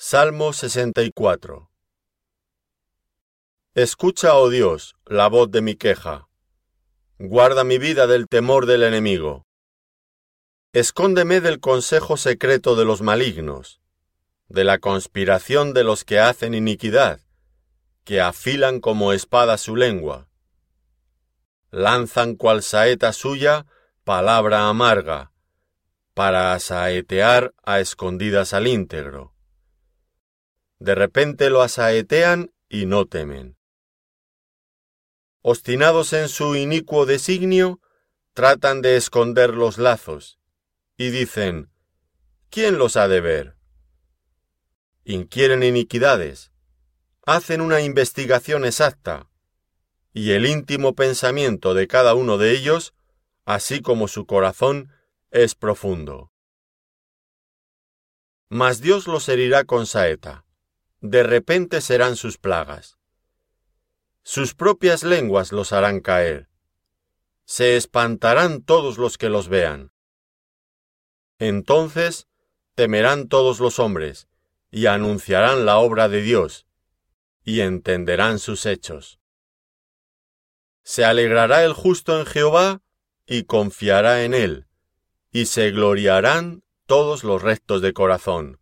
Salmo 64 Escucha, oh Dios, la voz de mi queja. Guarda mi vida del temor del enemigo. Escóndeme del consejo secreto de los malignos, de la conspiración de los que hacen iniquidad, que afilan como espada su lengua. Lanzan cual saeta suya palabra amarga, para asaetear a escondidas al íntegro de repente lo asaetean y no temen. Obstinados en su inicuo designio, tratan de esconder los lazos, y dicen, ¿quién los ha de ver? Inquieren iniquidades, hacen una investigación exacta, y el íntimo pensamiento de cada uno de ellos, así como su corazón, es profundo. Mas Dios los herirá con saeta de repente serán sus plagas. Sus propias lenguas los harán caer. Se espantarán todos los que los vean. Entonces temerán todos los hombres, y anunciarán la obra de Dios, y entenderán sus hechos. Se alegrará el justo en Jehová, y confiará en él, y se gloriarán todos los rectos de corazón